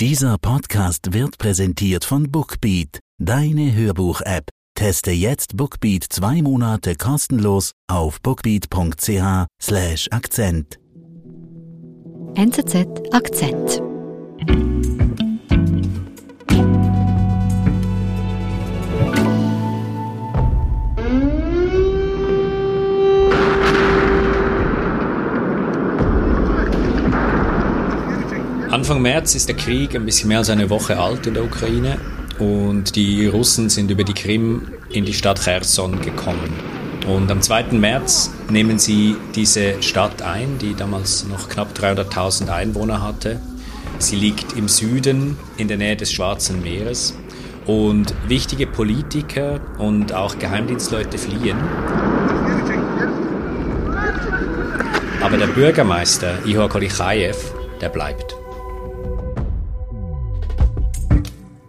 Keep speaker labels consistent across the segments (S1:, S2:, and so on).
S1: Dieser Podcast wird präsentiert von Bookbeat, deine Hörbuch-App. Teste jetzt Bookbeat zwei Monate kostenlos auf bookbeat.ch/slash Akzent.
S2: NZZ Akzent.
S3: Anfang März ist der Krieg ein bisschen mehr als eine Woche alt in der Ukraine und die Russen sind über die Krim in die Stadt Cherson gekommen. Und am 2. März nehmen sie diese Stadt ein, die damals noch knapp 300.000 Einwohner hatte. Sie liegt im Süden in der Nähe des Schwarzen Meeres und wichtige Politiker und auch Geheimdienstleute fliehen. Aber der Bürgermeister Ihor Kolichajew, der bleibt.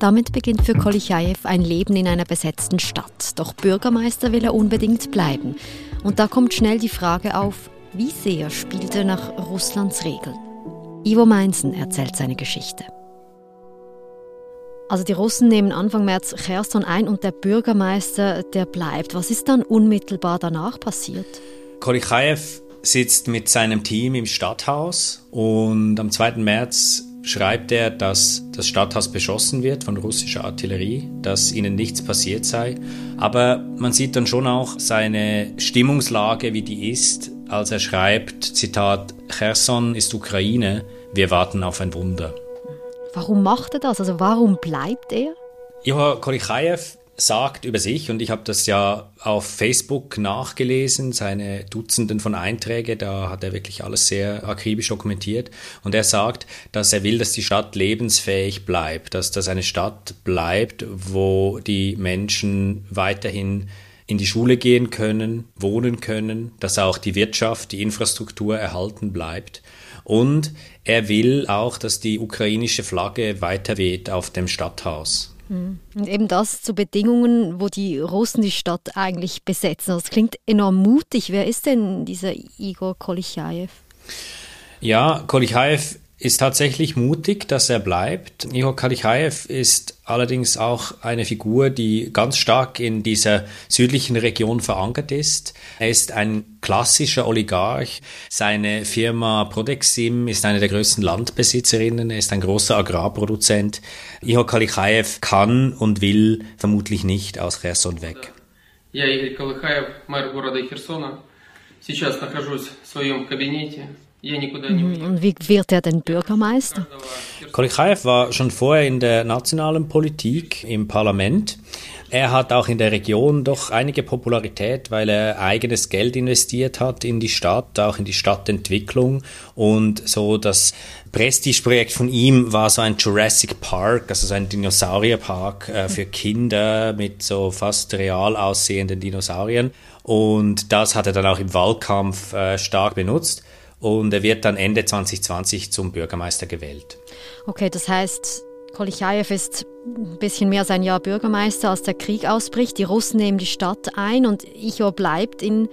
S2: Damit beginnt für Kolichajew ein Leben in einer besetzten Stadt. Doch Bürgermeister will er unbedingt bleiben. Und da kommt schnell die Frage auf, wie sehr spielt er nach Russlands Regeln? Ivo Meinsen erzählt seine Geschichte. Also die Russen nehmen Anfang März Cherson ein und der Bürgermeister, der bleibt. Was ist dann unmittelbar danach passiert?
S3: Kolichajew sitzt mit seinem Team im Stadthaus und am 2. März schreibt er, dass das Stadthaus beschossen wird von russischer Artillerie, dass ihnen nichts passiert sei. Aber man sieht dann schon auch seine Stimmungslage, wie die ist, als er schreibt, Zitat, Cherson ist Ukraine, wir warten auf ein Wunder.
S2: Warum macht er das? Also warum bleibt er?
S3: Ihor Kolichajew sagt über sich, und ich habe das ja auf Facebook nachgelesen, seine Dutzenden von Einträgen, da hat er wirklich alles sehr akribisch dokumentiert. Und er sagt, dass er will, dass die Stadt lebensfähig bleibt, dass das eine Stadt bleibt, wo die Menschen weiterhin in die Schule gehen können, wohnen können, dass auch die Wirtschaft, die Infrastruktur erhalten bleibt. Und er will auch, dass die ukrainische Flagge weiter weht auf dem Stadthaus.
S2: Mhm. Und eben das zu Bedingungen, wo die Russen die Stadt eigentlich besetzen. Das klingt enorm mutig. Wer ist denn dieser Igor Kolichajew?
S3: Ja, Kolichajew ist tatsächlich mutig, dass er bleibt. Ihor Kalichaev ist allerdings auch eine Figur, die ganz stark in dieser südlichen Region verankert ist. Er ist ein klassischer Oligarch. Seine Firma Prodexim ist eine der größten Landbesitzerinnen. Er ist ein großer Agrarproduzent. Ihor Kalichaev kann und will vermutlich nicht aus Cherson weg.
S4: Я Игорь Калыхаев, мэр города Херсона. Сейчас нахожусь в своем кабинете.
S2: Mhm. Und wie wird er denn Bürgermeister?
S3: Kolikaev war schon vorher in der nationalen Politik im Parlament. Er hat auch in der Region doch einige Popularität, weil er eigenes Geld investiert hat in die Stadt, auch in die Stadtentwicklung. Und so das Prestigeprojekt von ihm war so ein Jurassic Park, also so ein Dinosaurierpark äh, für Kinder mit so fast real aussehenden Dinosauriern. Und das hat er dann auch im Wahlkampf äh, stark benutzt und er wird dann Ende 2020 zum Bürgermeister gewählt.
S2: Okay, das heißt, Kolichajew ist ein bisschen mehr als ein Jahr Bürgermeister, als der Krieg ausbricht. Die Russen nehmen die Stadt ein und Ichor bleibt in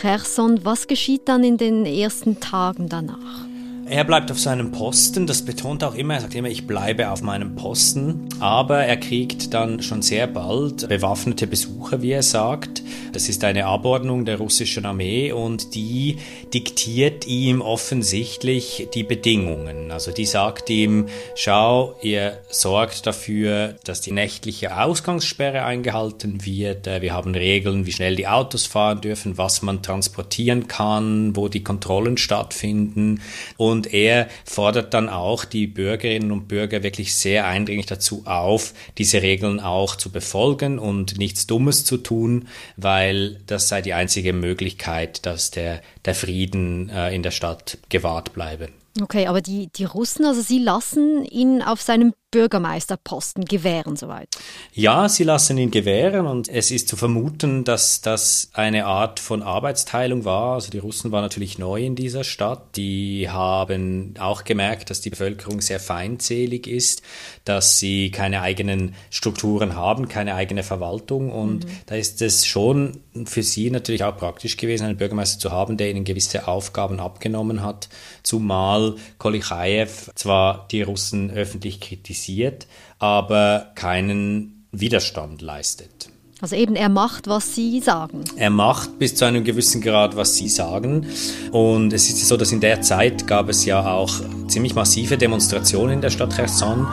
S2: Cherson. Was geschieht dann in den ersten Tagen danach?
S3: Er bleibt auf seinem Posten, das betont auch immer, er sagt immer, ich bleibe auf meinem Posten, aber er kriegt dann schon sehr bald bewaffnete Besucher, wie er sagt. Das ist eine Abordnung der russischen Armee und die diktiert ihm offensichtlich die Bedingungen. Also die sagt ihm, schau, ihr sorgt dafür, dass die nächtliche Ausgangssperre eingehalten wird, wir haben Regeln, wie schnell die Autos fahren dürfen, was man transportieren kann, wo die Kontrollen stattfinden und und er fordert dann auch die Bürgerinnen und Bürger wirklich sehr eindringlich dazu auf, diese Regeln auch zu befolgen und nichts Dummes zu tun, weil das sei die einzige Möglichkeit, dass der, der Frieden äh, in der Stadt gewahrt bleibe.
S2: Okay, aber die, die Russen, also sie lassen ihn auf seinem Bürgermeisterposten gewähren soweit.
S3: Ja, sie lassen ihn gewähren und es ist zu vermuten, dass das eine Art von Arbeitsteilung war. Also die Russen waren natürlich neu in dieser Stadt. Die haben auch gemerkt, dass die Bevölkerung sehr feindselig ist, dass sie keine eigenen Strukturen haben, keine eigene Verwaltung und mhm. da ist es schon für sie natürlich auch praktisch gewesen, einen Bürgermeister zu haben, der ihnen gewisse Aufgaben abgenommen hat, zumal Kolichaev zwar die Russen öffentlich kritisiert, kritisiert, aber keinen Widerstand leistet.
S2: Also eben, er macht, was Sie sagen.
S3: Er macht bis zu einem gewissen Grad, was Sie sagen. Und es ist so, dass in der Zeit gab es ja auch ziemlich massive Demonstrationen in der Stadt Cherson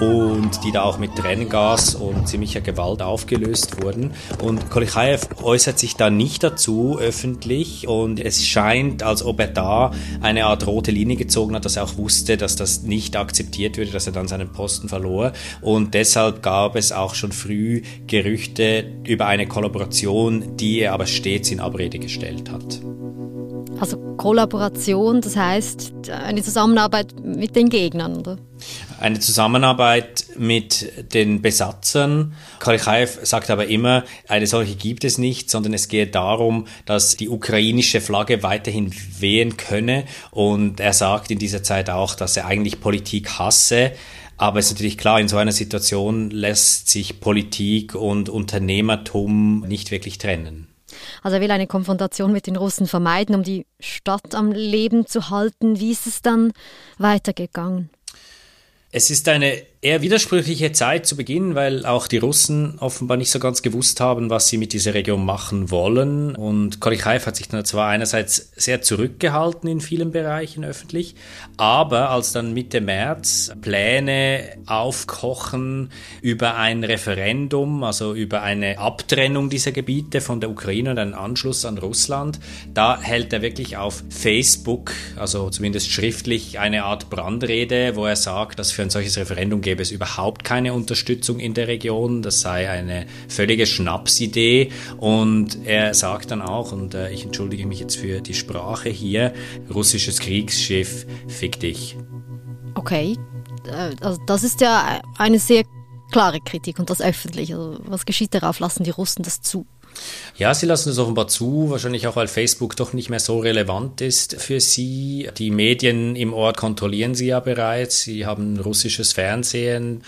S3: und die da auch mit Tränengas und ziemlicher Gewalt aufgelöst wurden. Und Kolichaev äußert sich da nicht dazu öffentlich und es scheint, als ob er da eine Art rote Linie gezogen hat, dass er auch wusste, dass das nicht akzeptiert würde, dass er dann seinen Posten verlor. Und deshalb gab es auch schon früh Gerüchte über eine Kollaboration, die er aber stets in Abrede gestellt hat.
S2: Also Kollaboration, das heißt eine Zusammenarbeit mit den Gegnern, oder?
S3: Eine Zusammenarbeit mit den Besatzern. Karichaev sagt aber immer, eine solche gibt es nicht, sondern es geht darum, dass die ukrainische Flagge weiterhin wehen könne. Und er sagt in dieser Zeit auch, dass er eigentlich Politik hasse. Aber es ist natürlich klar, in so einer Situation lässt sich Politik und Unternehmertum nicht wirklich trennen.
S2: Also er will eine Konfrontation mit den Russen vermeiden, um die Stadt am Leben zu halten. Wie ist es dann weitergegangen?
S3: Es ist eine eher widersprüchliche Zeit zu Beginn, weil auch die Russen offenbar nicht so ganz gewusst haben, was sie mit dieser Region machen wollen. Und Kolichaev hat sich dann zwar einerseits sehr zurückgehalten in vielen Bereichen öffentlich, aber als dann Mitte März Pläne aufkochen über ein Referendum, also über eine Abtrennung dieser Gebiete von der Ukraine und einen Anschluss an Russland, da hält er wirklich auf Facebook, also zumindest schriftlich, eine Art Brandrede, wo er sagt, dass für ein solches Referendum gäbe es überhaupt keine Unterstützung in der Region, das sei eine völlige Schnapsidee und er sagt dann auch, und äh, ich entschuldige mich jetzt für die Sprache hier, russisches Kriegsschiff, fick dich.
S2: Okay, äh, also das ist ja eine sehr klare Kritik und das öffentlich. Also was geschieht darauf? Lassen die Russen das zu?
S3: Ja, sie lassen es offenbar zu, wahrscheinlich auch, weil Facebook doch nicht mehr so relevant ist für sie. Die Medien im Ort kontrollieren sie ja bereits, sie haben russisches Fernsehen.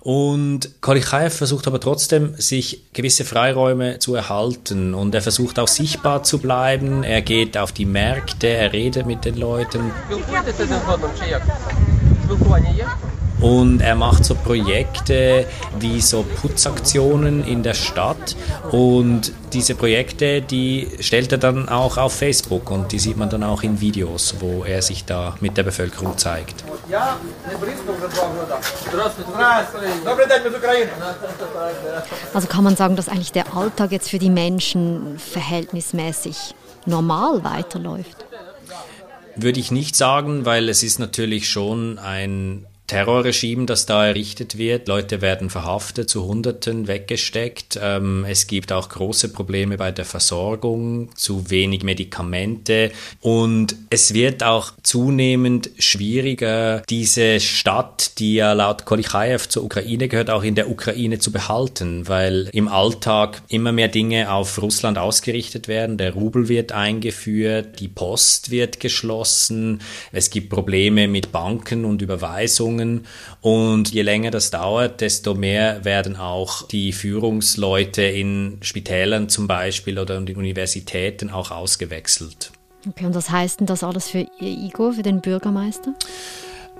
S3: Und Kolichaev versucht aber trotzdem, sich gewisse Freiräume zu erhalten und er versucht auch sichtbar zu bleiben. Er geht auf die Märkte, er redet mit den Leuten. Und er macht so Projekte wie so Putzaktionen in der Stadt. Und diese Projekte, die stellt er dann auch auf Facebook und die sieht man dann auch in Videos, wo er sich da mit der Bevölkerung zeigt.
S2: Also kann man sagen, dass eigentlich der Alltag jetzt für die Menschen verhältnismäßig normal weiterläuft?
S3: Würde ich nicht sagen, weil es ist natürlich schon ein Terrorregime, das da errichtet wird. Leute werden verhaftet, zu Hunderten weggesteckt. Ähm, es gibt auch große Probleme bei der Versorgung, zu wenig Medikamente und es wird auch zunehmend schwieriger, diese Stadt, die ja laut Kolichaev zur Ukraine gehört, auch in der Ukraine zu behalten, weil im Alltag immer mehr Dinge auf Russland ausgerichtet werden. Der Rubel wird eingeführt, die Post wird geschlossen, es gibt Probleme mit Banken und Überweisungen Entwicklungen. Und je länger das dauert, desto mehr werden auch die Führungsleute in Spitälern zum Beispiel oder in Universitäten auch ausgewechselt.
S2: Okay, und was heißt denn das alles für Igor, für den Bürgermeister?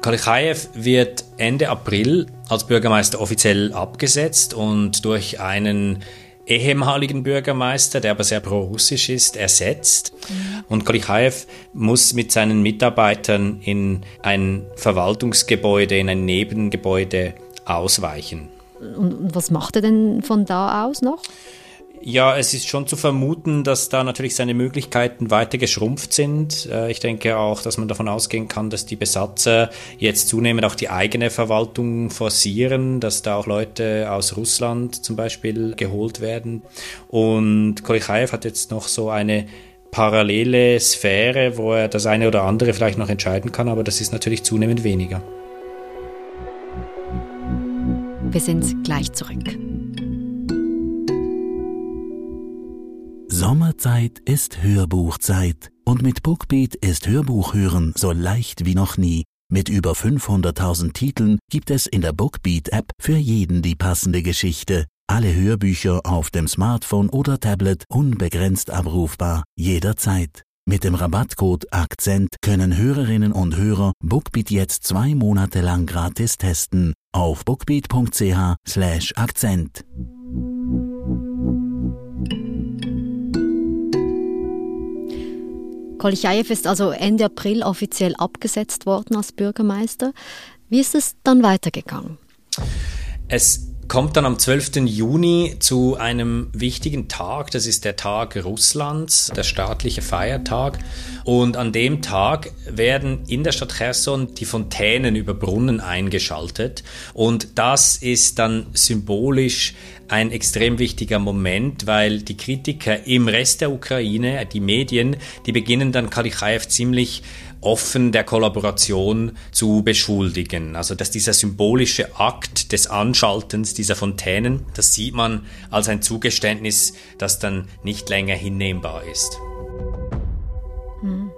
S3: Kalichaev wird Ende April als Bürgermeister offiziell abgesetzt und durch einen ehemaligen Bürgermeister, der aber sehr pro-russisch ist, ersetzt. Mhm. Und Kolichaev muss mit seinen Mitarbeitern in ein Verwaltungsgebäude, in ein Nebengebäude ausweichen.
S2: Und was macht er denn von da aus noch?
S3: Ja, es ist schon zu vermuten, dass da natürlich seine Möglichkeiten weiter geschrumpft sind. Äh, ich denke auch, dass man davon ausgehen kann, dass die Besatzer jetzt zunehmend auch die eigene Verwaltung forcieren, dass da auch Leute aus Russland zum Beispiel geholt werden. Und Kolichaev hat jetzt noch so eine parallele Sphäre, wo er das eine oder andere vielleicht noch entscheiden kann, aber das ist natürlich zunehmend weniger.
S2: Wir sind gleich zurück.
S1: Sommerzeit ist Hörbuchzeit und mit Bookbeat ist Hörbuchhören so leicht wie noch nie. Mit über 500.000 Titeln gibt es in der Bookbeat-App für jeden die passende Geschichte. Alle Hörbücher auf dem Smartphone oder Tablet unbegrenzt abrufbar, jederzeit. Mit dem Rabattcode Akzent können Hörerinnen und Hörer Bookbeat jetzt zwei Monate lang gratis testen auf bookbeat.ch slash Akzent.
S2: Kolchajew ist also Ende April offiziell abgesetzt worden als Bürgermeister. Wie ist es dann weitergegangen?
S3: Es kommt dann am 12. Juni zu einem wichtigen Tag. Das ist der Tag Russlands, der staatliche Feiertag. Und an dem Tag werden in der Stadt Cherson die Fontänen über Brunnen eingeschaltet. Und das ist dann symbolisch ein extrem wichtiger Moment, weil die Kritiker im Rest der Ukraine, die Medien, die beginnen dann Kalichaev ziemlich offen der Kollaboration zu beschuldigen. Also dass dieser symbolische Akt des Anschaltens dieser Fontänen, das sieht man als ein Zugeständnis, das dann nicht länger hinnehmbar ist.
S2: Hm.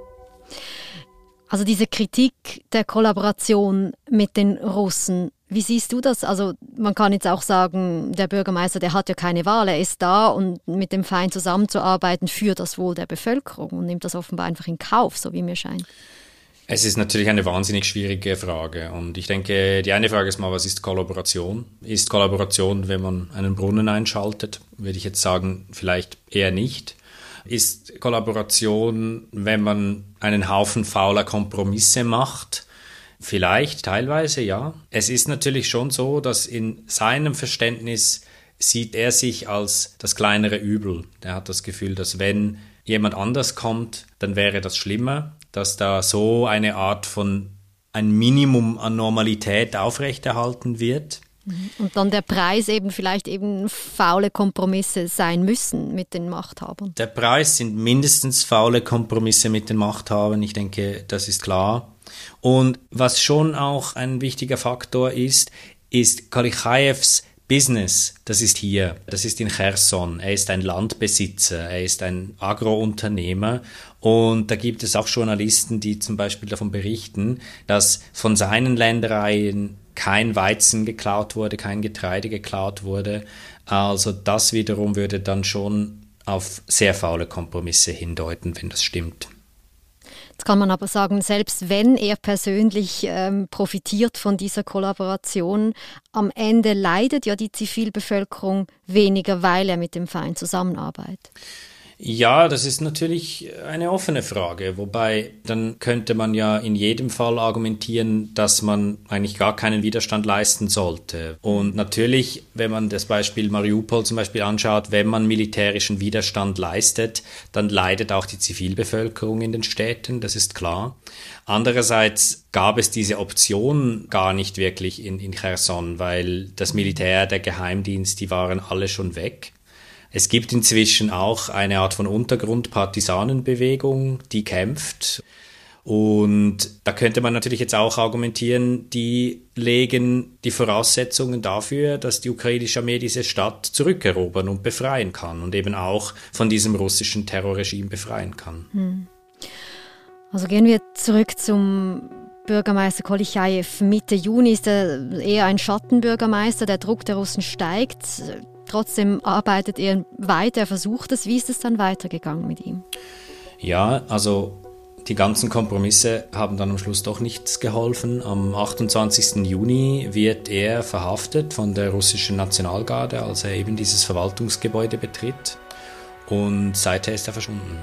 S2: Also diese Kritik der Kollaboration mit den Russen, wie siehst du das? Also man kann jetzt auch sagen, der Bürgermeister, der hat ja keine Wahl, er ist da und mit dem Feind zusammenzuarbeiten für das Wohl der Bevölkerung und nimmt das offenbar einfach in Kauf, so wie mir scheint.
S3: Es ist natürlich eine wahnsinnig schwierige Frage. Und ich denke, die eine Frage ist mal, was ist Kollaboration? Ist Kollaboration, wenn man einen Brunnen einschaltet? Würde ich jetzt sagen, vielleicht eher nicht. Ist Kollaboration, wenn man einen Haufen fauler Kompromisse macht? Vielleicht, teilweise, ja. Es ist natürlich schon so, dass in seinem Verständnis sieht er sich als das kleinere Übel. Er hat das Gefühl, dass wenn jemand anders kommt, dann wäre das schlimmer dass da so eine Art von ein Minimum an Normalität aufrechterhalten wird.
S2: Mhm. Und dann der Preis eben vielleicht eben faule Kompromisse sein müssen mit den Machthabern.
S3: Der Preis sind mindestens faule Kompromisse mit den Machthabern. Ich denke, das ist klar. Und was schon auch ein wichtiger Faktor ist, ist Kalichaevs Business, das ist hier, das ist in Cherson. Er ist ein Landbesitzer, er ist ein Agrounternehmer und da gibt es auch Journalisten, die zum Beispiel davon berichten, dass von seinen Ländereien kein Weizen geklaut wurde, kein Getreide geklaut wurde. Also das wiederum würde dann schon auf sehr faule Kompromisse hindeuten, wenn das stimmt.
S2: Kann man aber sagen, selbst wenn er persönlich ähm, profitiert von dieser Kollaboration, am Ende leidet ja die Zivilbevölkerung weniger, weil er mit dem Feind zusammenarbeitet.
S3: Ja, das ist natürlich eine offene Frage, wobei dann könnte man ja in jedem Fall argumentieren, dass man eigentlich gar keinen Widerstand leisten sollte. Und natürlich, wenn man das Beispiel Mariupol zum Beispiel anschaut, wenn man militärischen Widerstand leistet, dann leidet auch die Zivilbevölkerung in den Städten, das ist klar. Andererseits gab es diese Option gar nicht wirklich in, in Cherson, weil das Militär, der Geheimdienst, die waren alle schon weg. Es gibt inzwischen auch eine Art von Untergrund-Partisanenbewegung, die kämpft. Und da könnte man natürlich jetzt auch argumentieren, die legen die Voraussetzungen dafür, dass die ukrainische Armee diese Stadt zurückerobern und befreien kann und eben auch von diesem russischen Terrorregime befreien kann. Hm.
S2: Also gehen wir zurück zum Bürgermeister Kolichajew. Mitte Juni ist er eher ein Schattenbürgermeister. Der Druck der Russen steigt. Trotzdem arbeitet er weiter, er versucht es. Wie ist es dann weitergegangen mit ihm?
S3: Ja, also die ganzen Kompromisse haben dann am Schluss doch nichts geholfen. Am 28. Juni wird er verhaftet von der russischen Nationalgarde, als er eben dieses Verwaltungsgebäude betritt. Und seither ist er verschwunden.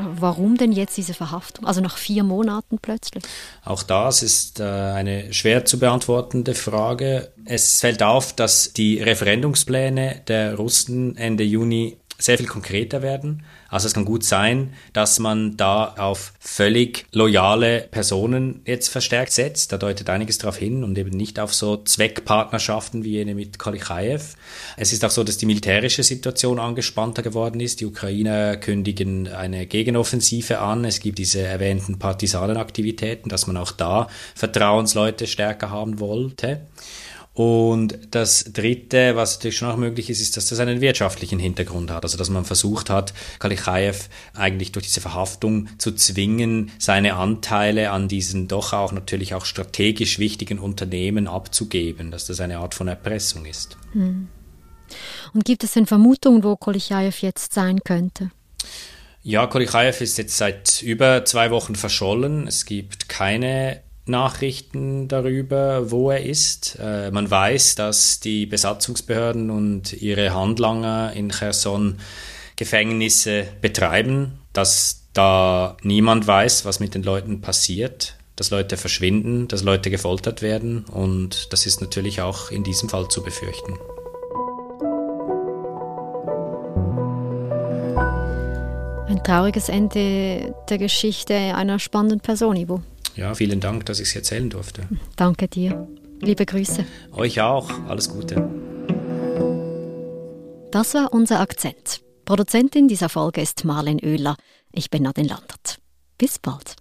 S2: Warum denn jetzt diese Verhaftung? Also nach vier Monaten plötzlich?
S3: Auch das ist äh, eine schwer zu beantwortende Frage. Es fällt auf, dass die Referendumspläne der Russen Ende Juni sehr viel konkreter werden. Also es kann gut sein, dass man da auf völlig loyale Personen jetzt verstärkt setzt. Da deutet einiges darauf hin und eben nicht auf so Zweckpartnerschaften wie jene mit Kolychaev. Es ist auch so, dass die militärische Situation angespannter geworden ist. Die Ukrainer kündigen eine Gegenoffensive an. Es gibt diese erwähnten Partisanenaktivitäten, dass man auch da Vertrauensleute stärker haben wollte. Und das Dritte, was natürlich schon auch möglich ist, ist, dass das einen wirtschaftlichen Hintergrund hat. Also dass man versucht hat, Kalichaev eigentlich durch diese Verhaftung zu zwingen, seine Anteile an diesen doch auch natürlich auch strategisch wichtigen Unternehmen abzugeben, dass das eine Art von Erpressung ist. Hm.
S2: Und gibt es denn Vermutungen, wo Kolichaev jetzt sein könnte?
S3: Ja, Kolichaev ist jetzt seit über zwei Wochen verschollen. Es gibt keine Nachrichten darüber, wo er ist. Äh, man weiß, dass die Besatzungsbehörden und ihre Handlanger in Cherson Gefängnisse betreiben, dass da niemand weiß, was mit den Leuten passiert, dass Leute verschwinden, dass Leute gefoltert werden und das ist natürlich auch in diesem Fall zu befürchten.
S2: Ein trauriges Ende der Geschichte einer spannenden Person, Ivo.
S3: Ja, vielen Dank, dass ich es erzählen durfte.
S2: Danke dir. Liebe Grüße.
S3: Euch auch. Alles Gute.
S2: Das war unser Akzent. Produzentin dieser Folge ist Marlen Oehler. Ich bin Nadine Landert. Bis bald.